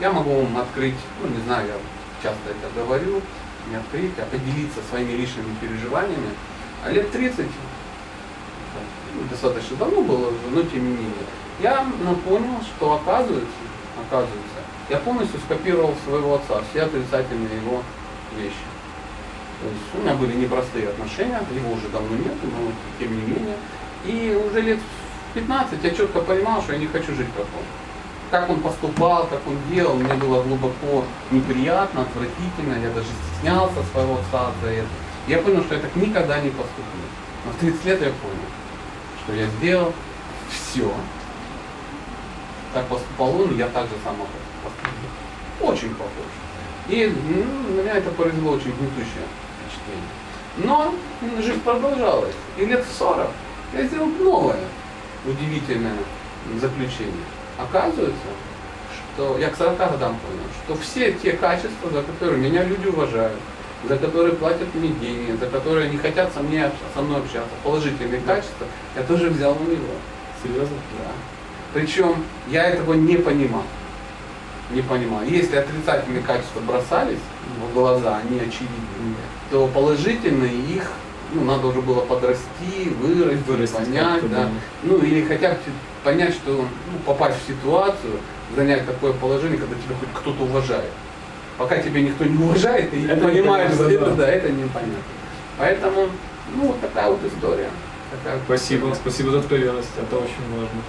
Я могу вам открыть, ну не знаю, я часто это говорю, не открыть, а поделиться своими личными переживаниями. А лет 30, ну, достаточно давно было, но тем не менее, я ну, понял, что оказывается, оказывается, я полностью скопировал своего отца, все отрицательные его вещи. То есть у меня были непростые отношения, его уже давно нет, но тем не менее. И уже лет в 15 я четко понимал, что я не хочу жить как он. Как он поступал, как он делал, мне было глубоко неприятно, отвратительно, я даже стеснялся своего отца за это. Я понял, что я так никогда не поступлю. Но в 30 лет я понял, что я сделал все. Так поступал он, и я так же поступил. Очень похож. И ну, на меня это произвело очень гнетущее впечатление. Но жизнь продолжалась. И лет в 40 я сделал новое удивительное заключение. Оказывается, что я к 40 годам понял, что все те качества, за которые меня люди уважают, за которые платят мне деньги, за которые не хотят со, мне, со мной общаться, положительные качества, я тоже взял у него. Серьезно? Да. Причем я этого не понимал. Не понимал. Если отрицательные качества бросались в глаза, они очевидны, то положительные их ну, надо уже было подрасти, вырасти, Вырастить понять, да. Ну или хотя бы понять, что ну, попасть в ситуацию, занять такое положение, когда тебя хоть кто-то уважает. Пока тебя никто не уважает, ты не Это понимаешь, непонятно, это, да. это непонятно. Поэтому, ну, вот такая вот история. Такая Спасибо, история. спасибо за откровенность, это очень важно.